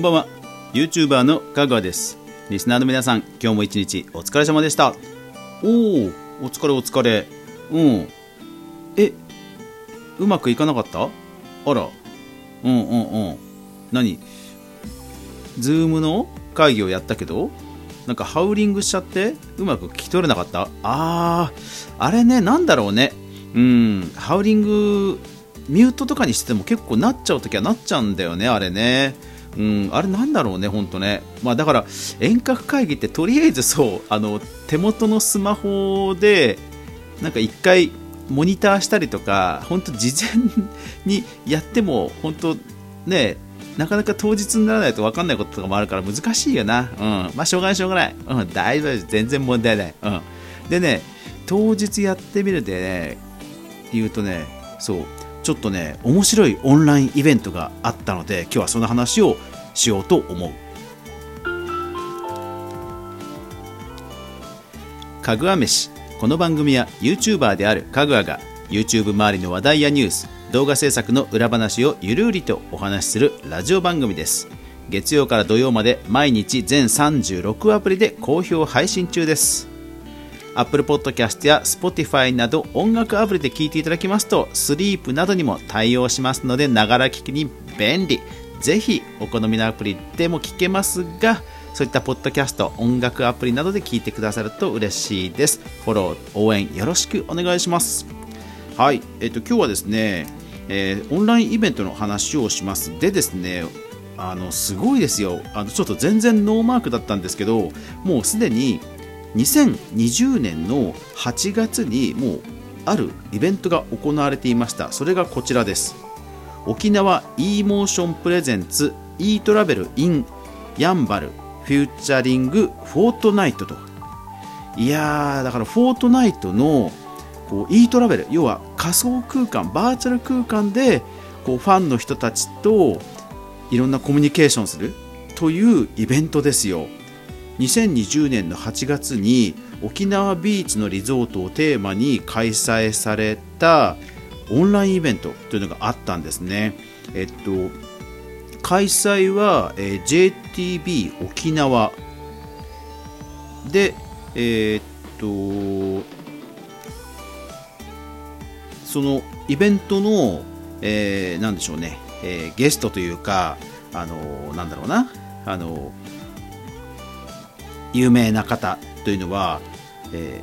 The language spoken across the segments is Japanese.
んばんは。YouTuber のかぐわです。リスナーの皆さん今日も一日お疲れ様でした。おおお疲れお疲れ。うん。えうまくいかなかった？あら。うんうんうん。何？ズームの会議をやったけどなんかハウリングしちゃってうまく聞き取れなかった？あーあれねなんだろうね。うん。ハウリングミュートとかにしてても結構なっちゃう時はなっちゃうんだよねあれね。うん、あれなんだろうね、本当ね。まあだから遠隔会議ってとりあえずそうあの手元のスマホでなんか一回モニターしたりとか本当事前にやっても本当ねなかなか当日にならないと分かんないこととかもあるから難しいよな。うん。まあ、しょうがない、しょうがない。うん、大丈夫。全然問題ない。うん。でね、当日やってみるでね、言うとね、そう、ちょっとね、面白いオンラインイベントがあったので、今日はその話をしようと思う。かぐわ飯。この番組は YouTuber であるかぐわが YouTube 周りの話題やニュース、動画制作の裏話をゆるりとお話しするラジオ番組です月曜から土曜まで毎日全36アプリで好評配信中です Apple Podcast や Spotify など音楽アプリで聴いていただきますとスリープなどにも対応しますのでながら聞きに便利。ぜひお好みのアプリでも聞けますがそういったポッドキャスト音楽アプリなどで聞いてくださると嬉しいです。フォロー応援よろしくお願いします。はい、えっ、と今日はですねえー、オンラインイベントの話をします。でですねあのすごいですよ。あのちょっと全然ノーマークだったんですけどもうすでに2020年の8月にもうあるイベントが行われていました。それがこちらです。沖縄 e モーションプレゼンツ e トラベル in ヤンバルフューチャリングフォートナイトと。いやーだからフォートナイトのこう e トラベル要は仮想空間バーチャル空間でこうファンの人たちといろんなコミュニケーションするというイベントですよ。2020年の8月に沖縄ビーチのリゾートをテーマに開催されたオンラインイベントというのがあったんですね。えっと開催は、えー、JTB 沖縄。でえー、っとそのイベントの、えー、なんでしょうね、えー、ゲストというか、あのー、なんだろうな、あの有名な方というのは、え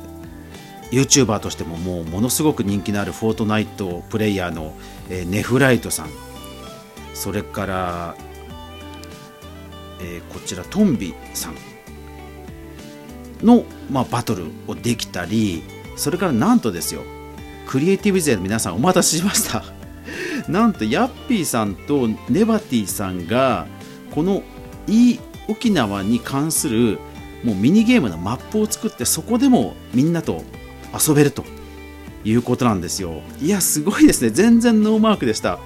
ー、YouTuber としてももうものすごく人気のあるフォートナイトプレイヤーの、えー、ネフライトさん。それから、えー、こちらトンビさんの、まあ、バトルをできたりそれからなんとですよクリエイティブ勢の皆さんお待たせしました。なんとヤッピーさんとネバティさんがこの e 沖縄に関するもうミニゲームのマップを作ってそこでもみんなと遊べるということなんですよいやすごいですね全然ノーマークでした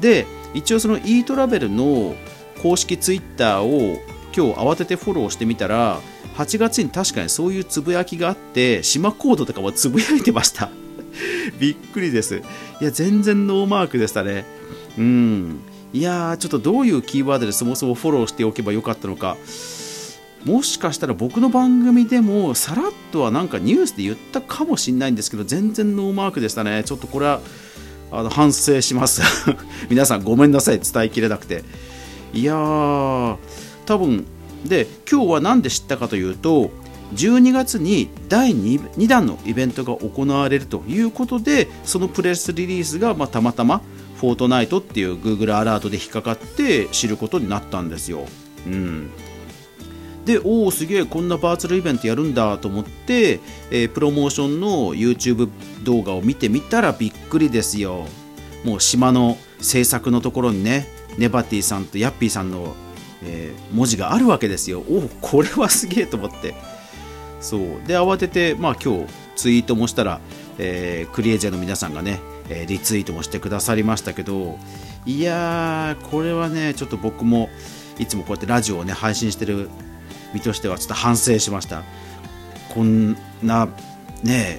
で一応その e トラベルの公式ツイッターを今日慌ててフォローしてみたら8月に確かにそういうつぶやきがあって島コードとかもつぶやいてました びっくりです。いや、全然ノーマークでしたね。うん。いやー、ちょっとどういうキーワードでそもそもフォローしておけばよかったのか。もしかしたら僕の番組でもさらっとはなんかニュースで言ったかもしれないんですけど、全然ノーマークでしたね。ちょっとこれはあの反省します。皆さんごめんなさい、伝えきれなくて。いやー、多分、で、今日は何で知ったかというと、12月に第 2, 2弾のイベントが行われるということでそのプレスリリースがまあたまたまフォートナイトっていう Google アラートで引っかかって知ることになったんですよ。うん、でおおすげえこんなバーチャルイベントやるんだと思って、えー、プロモーションの YouTube 動画を見てみたらびっくりですよ。もう島の制作のところにねネバティさんとヤッピーさんの、えー、文字があるわけですよ。おおこれはすげえと思って。そう。で慌てて、まあ、今日ツイートもしたら、えー、クリエイジャーの皆さんがね、えー、リツイートもしてくださりましたけどいやーこれはねちょっと僕もいつもこうやってラジオをね配信してる身としてはちょっと反省しました。こんなね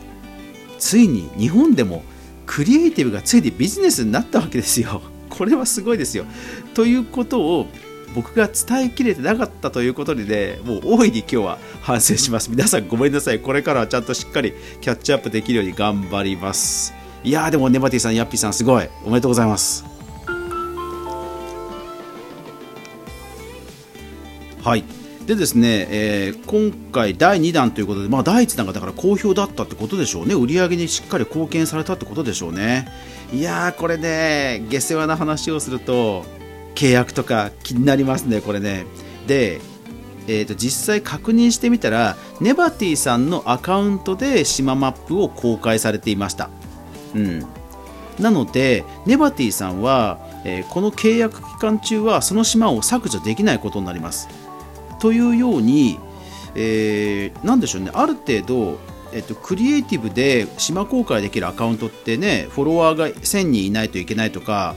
ついに日本でもクリエイティブがついにビジネスになったわけですよ。これはすごいですよ。ということを僕が伝えきれてなかったということでねもう大いに今日は反省します。皆さんごめんなさい。これからはちゃんとしっかりキャッチアップできるように頑張ります。いやーでもネバティさんヤッピーさんすごい。おめでとうございます。はい。でですね、えー、今回第2弾ということで、まあ、第1弾がだから好評だったってことでしょうね。売り上げにしっかり貢献されたってことでしょうね。いやーこれね下世話な話をすると契約とか気になりますねこれね。でえーと、実際確認してみたらネバティさんのアカウントで島マップを公開されていました、うん、なのでネバティさんは、えー、この契約期間中はその島を削除できないことになります。というように、えー、なんでしょうね。ある程度えっと、クリエイティブで島公開できるアカウントってねフォロワーが1000人いないといけないとか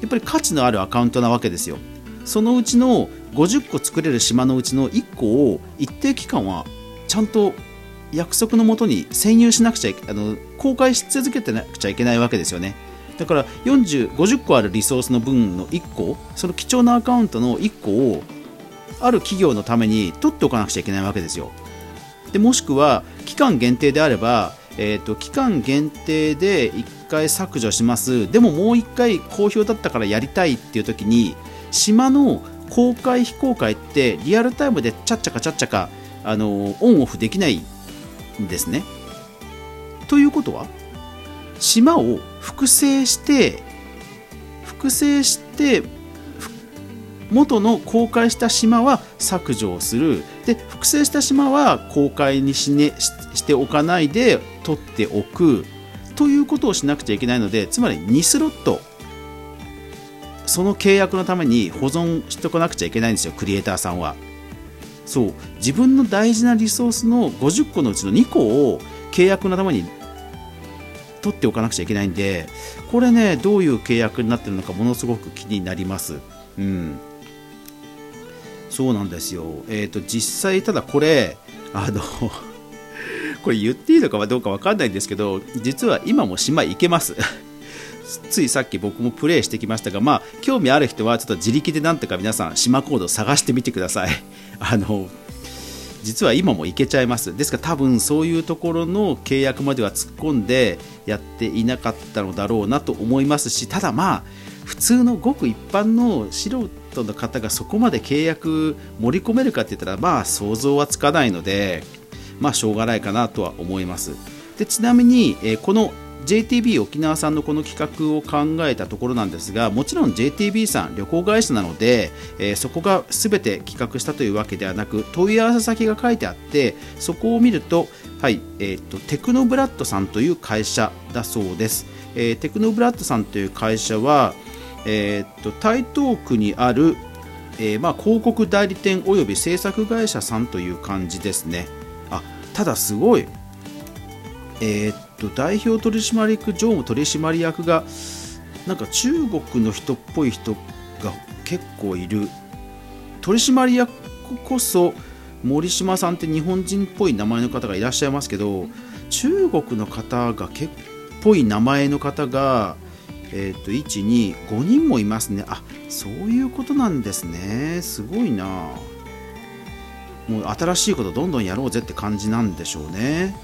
やっぱり価値のあるアカウントなわけですよ。そのうちの50個作れる島のうちの1個を一定期間はちゃんと約束のもとに占有しなくちゃあの公開し続けてなくちゃいけないわけですよね。だから40 50個あるリソースの分の1個その貴重なアカウントの1個をある企業のために取っておかなくちゃいけないわけですよでもしくは期間限定であれば、えーと、期間限定で1回削除しますでももう1回好評だったからやりたいっていう時に島の公開非公開ってリアルタイムでちゃっちゃかちゃっちゃかあのオンオフできないんですね。ということは島を複製して複製して元の公開した島は削除をする。で複製した島は公開にし,、ね、しておかないで取っておく。ということをしなくちゃいけないのでつまり2スロット。その契約のために保存しておかなくちゃいけないんですよクリエイターさんは。そう。自分の大事なリソースの50個のうちの2個を契約のために取っておかなくちゃいけないんでこれねどういう契約になってるのかものすごく気になります。うん。そうなんですよ。えっ、ー、と、実際、ただこれ、あの これ言っていいのかどうか分かんないんですけど、実は今も島行けます。ついさっき僕もプレイしてきましたが、まあ、興味ある人はちょっと自力でなんとか皆さん島コードを探してみてください。あの実は今も行けちゃいます。ですから多分そういうところの契約までは突っ込んでやっていなかったのだろうなと思いますし、ただまあ、普通のごく一般の素人の方がそこまで契約盛り込めるかって言ったらまあ想像はつかないのでまあしょうがないかなとは思います。でちなみに、え、この JTB 沖縄さんのこの企画を考えたところなんですがもちろん JTB さん旅行会社なので、えー、そこが全て企画したというわけではなく問い合わせ先が書いてあってそこを見ると,、はいえーと、テクノブラッドさんという会社だそうです、えー、テクノブラッドさんという会社は、えー、っと台東区にある、えー、まあ、広告代理店および制作会社さんという感じですね。あただすごい、えー、っと代表取締役常務取締役がなんか中国の人っぽい人が結構いる。取締役こそ森島さんって日本人っぽい名前の方がいらっしゃいますけど中国の方が結ぽい名前の方がえっ、ー、と125人もいますね。あそういうことなんですね。すごいな。もう新しいことどんどんやろうぜって感じなんでしょうね。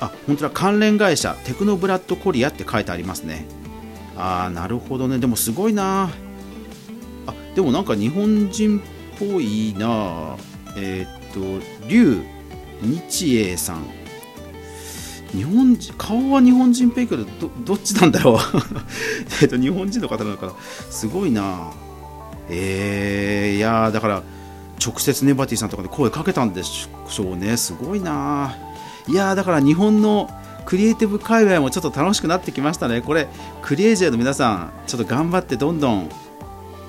あ本当だ。関連会社テクノブラッドコリアって書いてありますね。ああなるほどね。でもすごいな。あでもなんか日本人っぽいな。えっ、ー、と劉日英さん。日本人顔は日本人っぽいけどどっちなんだろう？えっと日本人の方なのかな？すごいな。えー、いやだから直接ネバティさんとかで声かけたんでしょうね。すごいな。いやだから日本のクリエイティブ界隈もちょっと楽しくなってきましたね。これクリエイジャーの皆さんちょっと頑張ってどんどん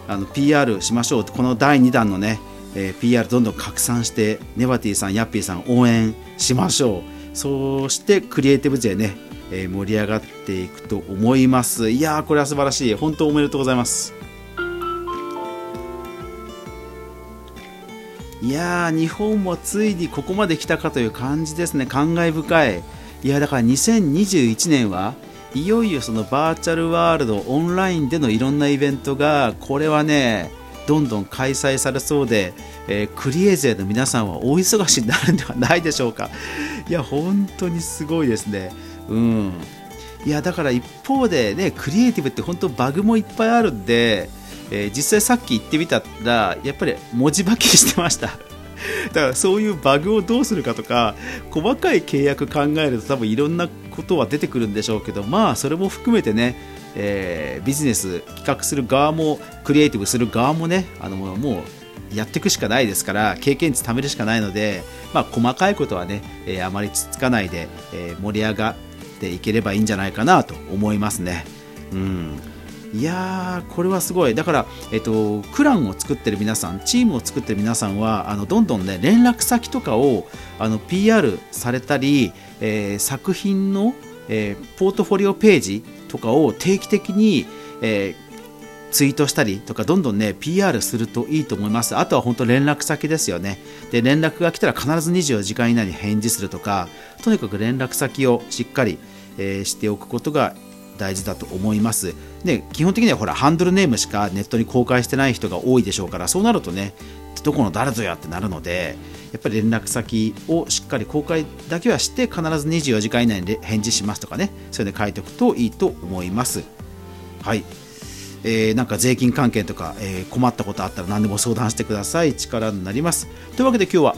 あの PR しましょう。この第2弾のね、えー、PR どんどん拡散してネバティさんヤッピーさん応援しましょう。そしてクリエイティブ勢ね、えー、盛り上がっていくと思います。いやーこれは素晴らしい。本当おめでとうございます。いやー日本もついにここまで来たかという感じですね。感慨深い。いやだから2021年はいよいよそのバーチャルワールドオンラインでのいろんなイベントがこれはねどんどん開催されそうで、えー、クリエイ勢の皆さんは大忙しになるんではないでしょうか。いや本当にすごいですね。うん。いやだから一方でねクリエイティブって本当バグもいっぱいあるんで、えー、実際さっき言ってみたらやっぱり文字化けしてました。だからそういうバグをどうするかとか細かい契約考えると多分いろんなことは出てくるんでしょうけどまあそれも含めてね、えー、ビジネス企画する側もクリエイティブする側もねあのもうやっていくしかないですから経験値貯めるしかないので、まあ、細かいことはね、えー、あまりつつかないで、えー、盛り上がっていければいいんじゃないかなと思いますね。うんいやーこれはすごいだから、えっと、クランを作ってる皆さんチームを作ってる皆さんはあのどんどんね連絡先とかをあの PR されたり、えー、作品の、えー、ポートフォリオページとかを定期的に、えー、ツイートしたりとかどんどんね PR するといいと思いますあとは本当連絡先ですよねで連絡が来たら必ず24時間以内に返事するとかとにかく連絡先をしっかり、えー、しておくことが大事だと思います。で基本的にはほらハンドルネームしかネットに公開してない人が多いでしょうからそうなるとねどこの誰ぞやってなるのでやっぱり連絡先をしっかり公開だけはして必ず24時間以内に返事しますとかねそういうの書いておくといいと思います。はい、えー、なんか税金関係とか、えー、困ったことあったら何でも相談してください。力になります。というわけで今日は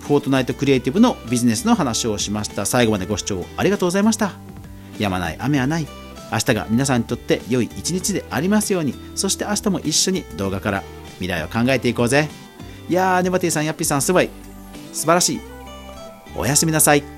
フォートナイトクリエイティブのビジネスの話をしました。最後までご視聴ありがとうございました。止まない雨はない。明日が皆さんにとって良い一日でありますように。そして明日も一緒に動画から未来を考えていこうぜ。いやーネバティさんヤッピーさんすごい。素晴らしい。おやすみなさい。